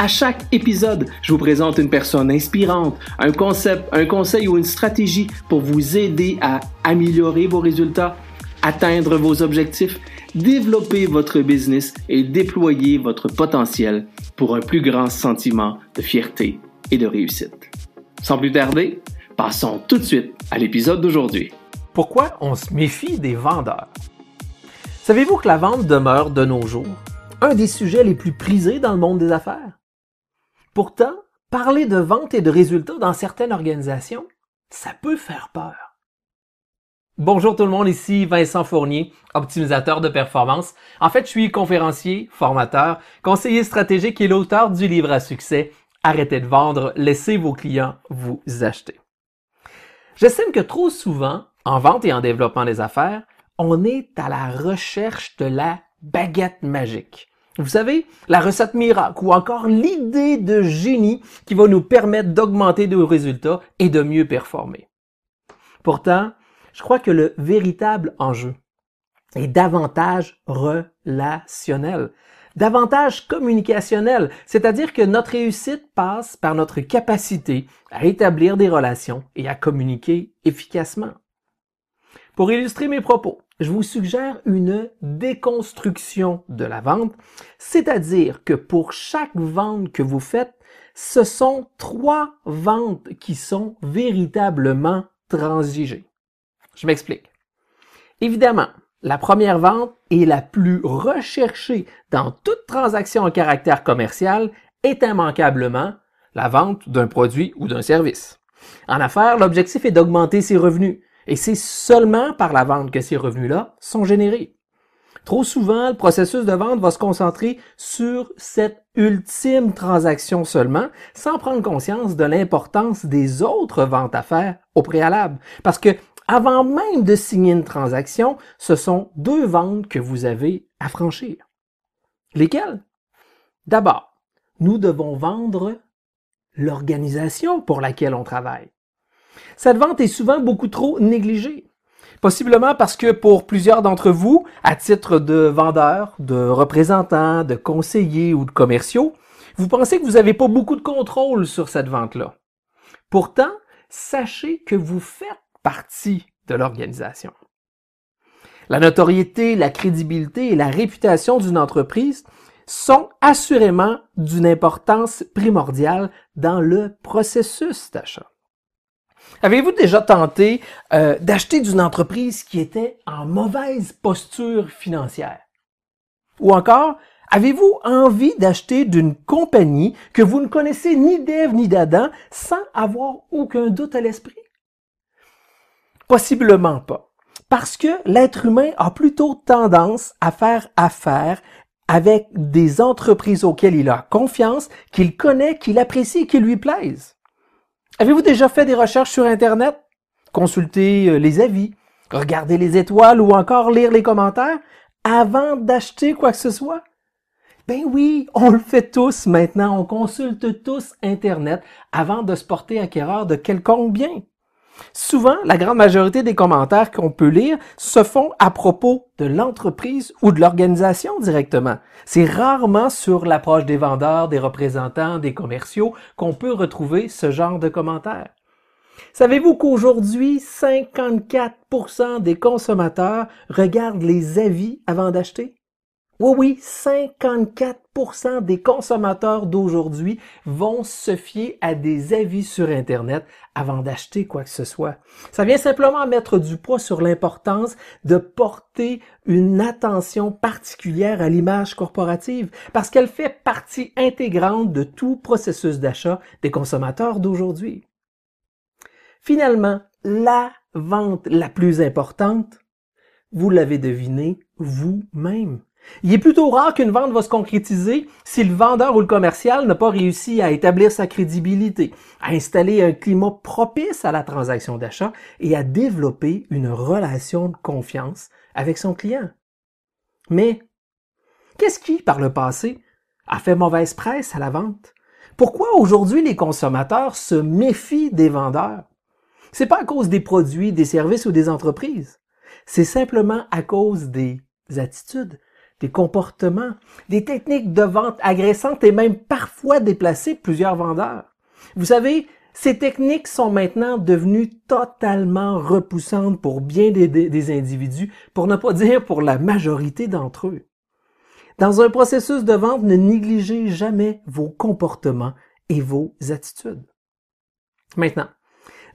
À chaque épisode, je vous présente une personne inspirante, un concept, un conseil ou une stratégie pour vous aider à améliorer vos résultats, atteindre vos objectifs, développer votre business et déployer votre potentiel pour un plus grand sentiment de fierté et de réussite. Sans plus tarder, passons tout de suite à l'épisode d'aujourd'hui. Pourquoi on se méfie des vendeurs? Savez-vous que la vente demeure de nos jours un des sujets les plus prisés dans le monde des affaires? Pourtant, parler de vente et de résultats dans certaines organisations, ça peut faire peur. Bonjour tout le monde, ici Vincent Fournier, optimisateur de performance. En fait, je suis conférencier, formateur, conseiller stratégique et l'auteur du livre à succès Arrêtez de vendre, laissez vos clients vous acheter. J'estime que trop souvent, en vente et en développement des affaires, on est à la recherche de la baguette magique. Vous savez, la recette miracle ou encore l'idée de génie qui va nous permettre d'augmenter nos résultats et de mieux performer. Pourtant, je crois que le véritable enjeu est davantage relationnel, davantage communicationnel, c'est-à-dire que notre réussite passe par notre capacité à établir des relations et à communiquer efficacement. Pour illustrer mes propos, je vous suggère une déconstruction de la vente, c'est-à-dire que pour chaque vente que vous faites, ce sont trois ventes qui sont véritablement transigées. Je m'explique. Évidemment, la première vente est la plus recherchée dans toute transaction en caractère commercial est immanquablement la vente d'un produit ou d'un service. En affaires, l'objectif est d'augmenter ses revenus, et c'est seulement par la vente que ces revenus-là sont générés. Trop souvent, le processus de vente va se concentrer sur cette ultime transaction seulement, sans prendre conscience de l'importance des autres ventes à faire au préalable. Parce que avant même de signer une transaction, ce sont deux ventes que vous avez à franchir. Lesquelles? D'abord, nous devons vendre l'organisation pour laquelle on travaille. Cette vente est souvent beaucoup trop négligée. Possiblement parce que pour plusieurs d'entre vous, à titre de vendeur, de représentant, de conseiller ou de commerciaux, vous pensez que vous n'avez pas beaucoup de contrôle sur cette vente-là. Pourtant, sachez que vous faites partie de l'organisation. La notoriété, la crédibilité et la réputation d'une entreprise sont assurément d'une importance primordiale dans le processus d'achat. Avez-vous déjà tenté euh, d'acheter d'une entreprise qui était en mauvaise posture financière? Ou encore, avez-vous envie d'acheter d'une compagnie que vous ne connaissez ni d'Ève ni d'Adam sans avoir aucun doute à l'esprit? Possiblement pas. Parce que l'être humain a plutôt tendance à faire affaire avec des entreprises auxquelles il a confiance, qu'il connaît, qu'il apprécie et qui lui plaisent. Avez-vous déjà fait des recherches sur Internet? Consulter euh, les avis, regarder les étoiles ou encore lire les commentaires avant d'acheter quoi que ce soit? Ben oui, on le fait tous maintenant. On consulte tous Internet avant de se porter acquéreur de quelconque bien. Souvent, la grande majorité des commentaires qu'on peut lire se font à propos de l'entreprise ou de l'organisation directement. C'est rarement sur l'approche des vendeurs, des représentants, des commerciaux qu'on peut retrouver ce genre de commentaires. Savez-vous qu'aujourd'hui, 54% des consommateurs regardent les avis avant d'acheter? Oui, oui, 54% des consommateurs d'aujourd'hui vont se fier à des avis sur Internet avant d'acheter quoi que ce soit. Ça vient simplement mettre du poids sur l'importance de porter une attention particulière à l'image corporative parce qu'elle fait partie intégrante de tout processus d'achat des consommateurs d'aujourd'hui. Finalement, la vente la plus importante, vous l'avez deviné vous-même. Il est plutôt rare qu'une vente va se concrétiser si le vendeur ou le commercial n'a pas réussi à établir sa crédibilité, à installer un climat propice à la transaction d'achat et à développer une relation de confiance avec son client. Mais qu'est-ce qui, par le passé, a fait mauvaise presse à la vente? Pourquoi aujourd'hui les consommateurs se méfient des vendeurs? C'est pas à cause des produits, des services ou des entreprises. C'est simplement à cause des attitudes, des comportements, des techniques de vente agressantes et même parfois déplacées plusieurs vendeurs. Vous savez, ces techniques sont maintenant devenues totalement repoussantes pour bien des, individus, pour ne pas dire pour la majorité d'entre eux. Dans un processus de vente, ne négligez jamais vos comportements et vos attitudes. Maintenant,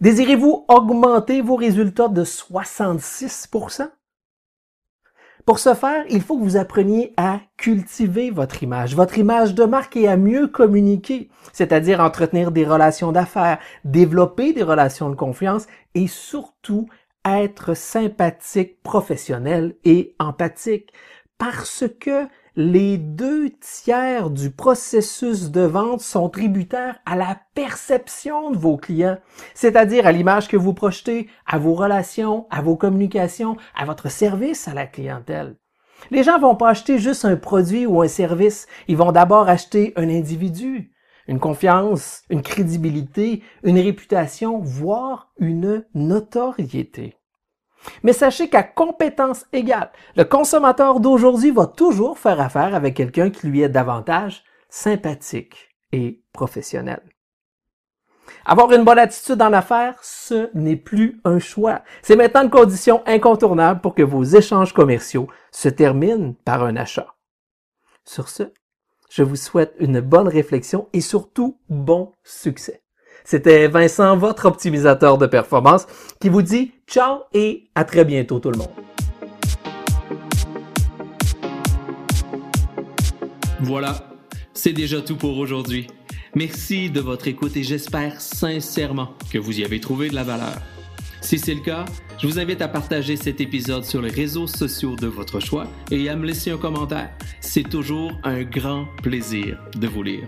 désirez-vous augmenter vos résultats de 66 pour ce faire, il faut que vous appreniez à cultiver votre image, votre image de marque et à mieux communiquer, c'est-à-dire entretenir des relations d'affaires, développer des relations de confiance et surtout être sympathique, professionnel et empathique. Parce que les deux tiers du processus de vente sont tributaires à la perception de vos clients, c'est-à-dire à, l'image que vous projetez, à vos relations, à vos communications, à votre service à la clientèle. Les gens vont pas acheter juste un produit ou un service, ils vont d'abord acheter un individu, une confiance, une crédibilité, une réputation, voire une notoriété. Mais sachez qu'à compétence égale, le consommateur d'aujourd'hui va toujours faire affaire avec quelqu'un qui lui est davantage sympathique et professionnel. Avoir une bonne attitude en affaires, ce n'est plus un choix. C'est maintenant une condition incontournable pour que vos échanges commerciaux se terminent par un achat. Sur ce, je vous souhaite une bonne réflexion et surtout bon succès. C'était Vincent, votre optimisateur de performance, qui vous dit ciao et à très bientôt tout le monde. Voilà, c'est déjà tout pour aujourd'hui. Merci de votre écoute et j'espère sincèrement que vous y avez trouvé de la valeur. Si c'est le cas, je vous invite à partager cet épisode sur les réseaux sociaux de votre choix et à me laisser un commentaire. C'est toujours un grand plaisir de vous lire.